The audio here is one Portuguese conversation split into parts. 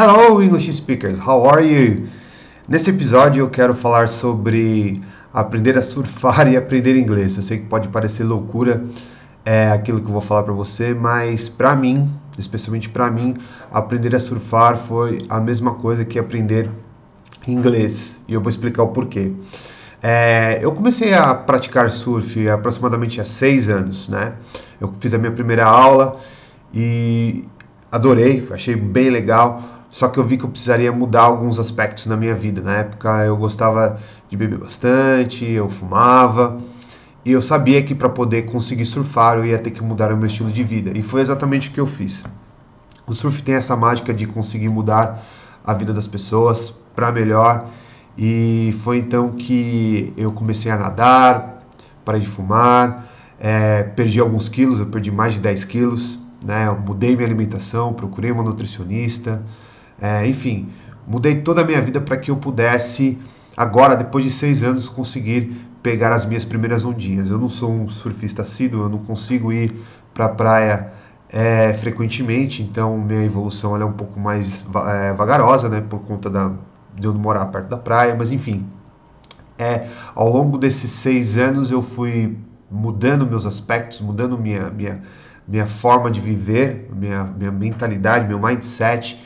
Hello, English speakers, how are you? Nesse episódio eu quero falar sobre aprender a surfar e aprender inglês. Eu sei que pode parecer loucura é, aquilo que eu vou falar para você, mas para mim, especialmente para mim, aprender a surfar foi a mesma coisa que aprender inglês. E eu vou explicar o porquê. É, eu comecei a praticar surf aproximadamente há seis anos, né? Eu fiz a minha primeira aula e adorei, achei bem legal. Só que eu vi que eu precisaria mudar alguns aspectos na minha vida. Na época eu gostava de beber bastante, eu fumava e eu sabia que para poder conseguir surfar eu ia ter que mudar o meu estilo de vida. E foi exatamente o que eu fiz. O surf tem essa mágica de conseguir mudar a vida das pessoas para melhor. E foi então que eu comecei a nadar, parei de fumar, é, perdi alguns quilos, eu perdi mais de 10 quilos, né? Eu mudei minha alimentação, procurei uma nutricionista, é, enfim, mudei toda a minha vida para que eu pudesse, agora, depois de seis anos, conseguir pegar as minhas primeiras ondinhas. Eu não sou um surfista assíduo, eu não consigo ir para a praia é, frequentemente, então minha evolução é um pouco mais é, vagarosa, né, por conta da, de eu não morar perto da praia, mas enfim. É, ao longo desses seis anos eu fui mudando meus aspectos, mudando minha, minha, minha forma de viver, minha, minha mentalidade, meu mindset,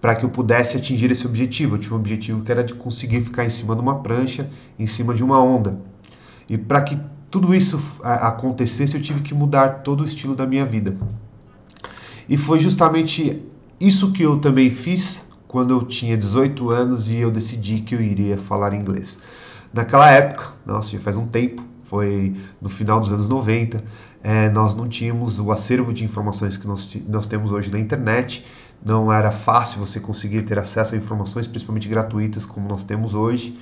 para que eu pudesse atingir esse objetivo. Eu tinha um objetivo que era de conseguir ficar em cima de uma prancha, em cima de uma onda. E para que tudo isso acontecesse, eu tive que mudar todo o estilo da minha vida. E foi justamente isso que eu também fiz quando eu tinha 18 anos e eu decidi que eu iria falar inglês. Naquela época, nossa, já faz um tempo, foi no final dos anos 90, é, nós não tínhamos o acervo de informações que nós, nós temos hoje na internet, não era fácil você conseguir ter acesso a informações, principalmente gratuitas, como nós temos hoje.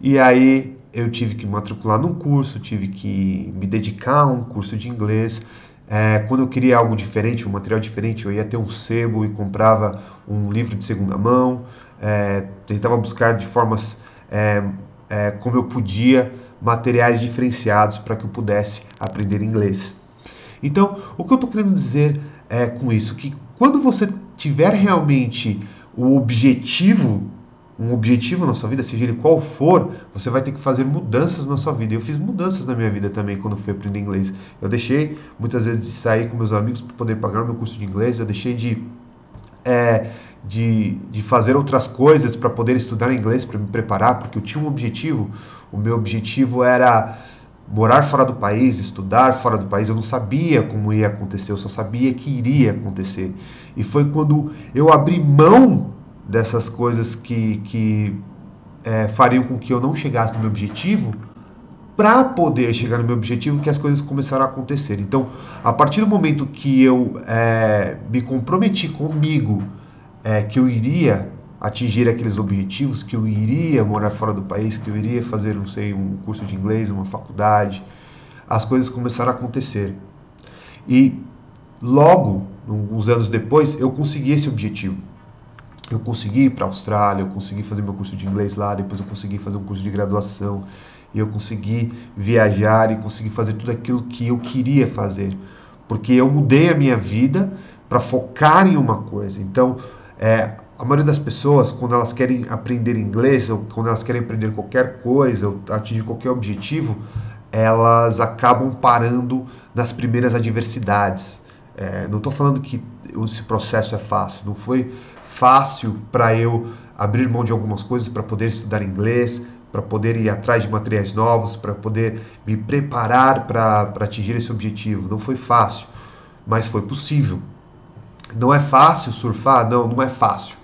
E aí eu tive que matricular num curso, tive que me dedicar a um curso de inglês. É, quando eu queria algo diferente, um material diferente, eu ia ter um sebo e comprava um livro de segunda mão, é, tentava buscar de formas é, como eu podia materiais diferenciados para que eu pudesse aprender inglês. Então, o que eu estou querendo dizer é, com isso? Que quando você tiver realmente o objetivo um objetivo na sua vida, seja ele qual for, você vai ter que fazer mudanças na sua vida. Eu fiz mudanças na minha vida também quando fui aprender inglês. Eu deixei muitas vezes de sair com meus amigos para poder pagar meu curso de inglês, eu deixei de, é, de, de fazer outras coisas para poder estudar inglês, para me preparar, porque eu tinha um objetivo. O meu objetivo era morar fora do país, estudar fora do país, eu não sabia como ia acontecer, eu só sabia que iria acontecer. E foi quando eu abri mão dessas coisas que, que é, fariam com que eu não chegasse no meu objetivo, para poder chegar no meu objetivo, que as coisas começaram a acontecer. Então, a partir do momento que eu é, me comprometi comigo é, que eu iria atingir aqueles objetivos, que eu iria morar fora do país, que eu iria fazer, não sei, um curso de inglês, uma faculdade, as coisas começaram a acontecer. E logo, uns anos depois, eu consegui esse objetivo eu consegui ir para a Austrália, eu consegui fazer meu curso de inglês lá, depois eu consegui fazer um curso de graduação, e eu consegui viajar e consegui fazer tudo aquilo que eu queria fazer, porque eu mudei a minha vida para focar em uma coisa. Então, é, a maioria das pessoas, quando elas querem aprender inglês, ou quando elas querem aprender qualquer coisa, ou atingir qualquer objetivo, elas acabam parando nas primeiras adversidades. É, não estou falando que esse processo é fácil, não foi fácil para eu abrir mão de algumas coisas para poder estudar inglês, para poder ir atrás de materiais novos, para poder me preparar para atingir esse objetivo. Não foi fácil, mas foi possível. Não é fácil surfar? Não, não é fácil,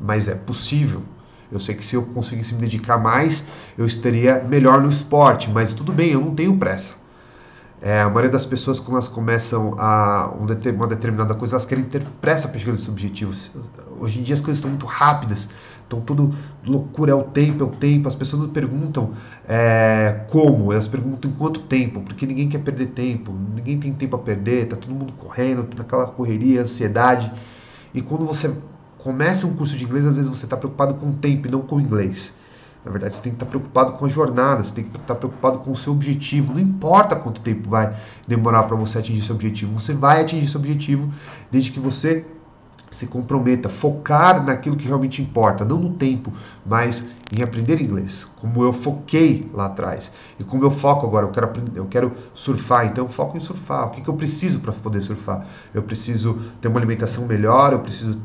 mas é possível. Eu sei que se eu conseguisse me dedicar mais, eu estaria melhor no esporte, mas tudo bem, eu não tenho pressa. É, a maioria das pessoas, quando elas começam a uma determinada coisa, elas querem ter pressa para chegar nesses objetivos. Hoje em dia as coisas estão muito rápidas, então tudo loucura, é o tempo, é o tempo. As pessoas não perguntam é, como, elas perguntam em quanto tempo, porque ninguém quer perder tempo, ninguém tem tempo a perder, tá todo mundo correndo, tá naquela correria, ansiedade. E quando você começa um curso de inglês, às vezes você está preocupado com o tempo e não com o inglês. Na verdade, você tem que estar preocupado com a jornada, você tem que estar preocupado com o seu objetivo. Não importa quanto tempo vai demorar para você atingir seu objetivo, você vai atingir seu objetivo desde que você se comprometa, focar naquilo que realmente importa, não no tempo, mas em aprender inglês, como eu foquei lá atrás e como eu foco agora. Eu quero aprender, eu quero surfar, então foco em surfar. O que, que eu preciso para poder surfar? Eu preciso ter uma alimentação melhor, eu preciso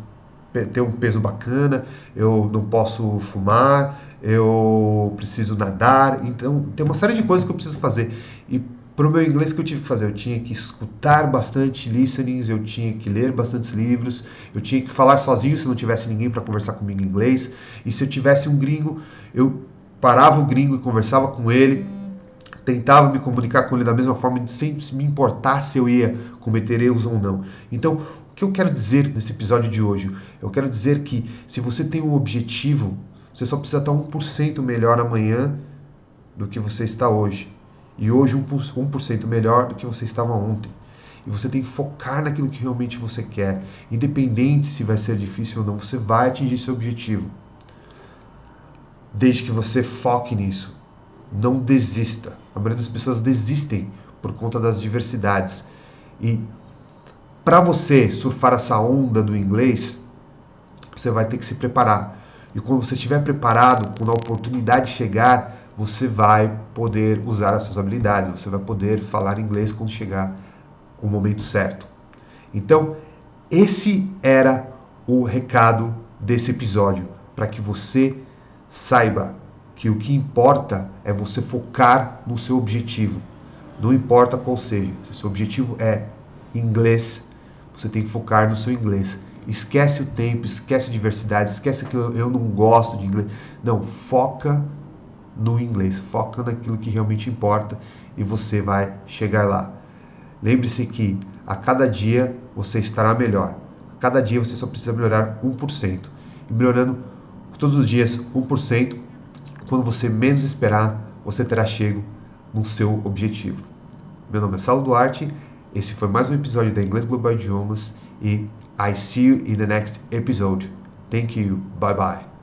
ter um peso bacana, eu não posso fumar, eu preciso nadar, então tem uma série de coisas que eu preciso fazer. E para o meu inglês que eu tive que fazer, eu tinha que escutar bastante listenings, eu tinha que ler bastantes livros, eu tinha que falar sozinho se não tivesse ninguém para conversar comigo em inglês. E se eu tivesse um gringo, eu parava o gringo e conversava com ele, tentava me comunicar com ele da mesma forma, sem me importar se eu ia cometer erros ou não. Então, que eu quero dizer nesse episódio de hoje? Eu quero dizer que se você tem um objetivo, você só precisa estar 1% melhor amanhã do que você está hoje e hoje 1% melhor do que você estava ontem. E você tem que focar naquilo que realmente você quer, independente se vai ser difícil ou não, você vai atingir seu objetivo. Desde que você foque nisso. Não desista. A maioria das pessoas desistem por conta das diversidades. E para você surfar essa onda do inglês, você vai ter que se preparar. E quando você estiver preparado, quando a oportunidade chegar, você vai poder usar as suas habilidades, você vai poder falar inglês quando chegar o momento certo. Então, esse era o recado desse episódio, para que você saiba que o que importa é você focar no seu objetivo. Não importa qual seja. Se seu objetivo é inglês, você tem que focar no seu inglês. Esquece o tempo, esquece a diversidade, esquece que eu não gosto de inglês. Não, foca no inglês. Foca naquilo que realmente importa e você vai chegar lá. Lembre-se que a cada dia você estará melhor. A cada dia você só precisa melhorar 1%. E melhorando todos os dias 1%, quando você menos esperar, você terá chego no seu objetivo. Meu nome é Saulo Duarte, esse foi mais um episódio da Inglês Global Idiomas e I see you in the next episode. Thank you. Bye bye.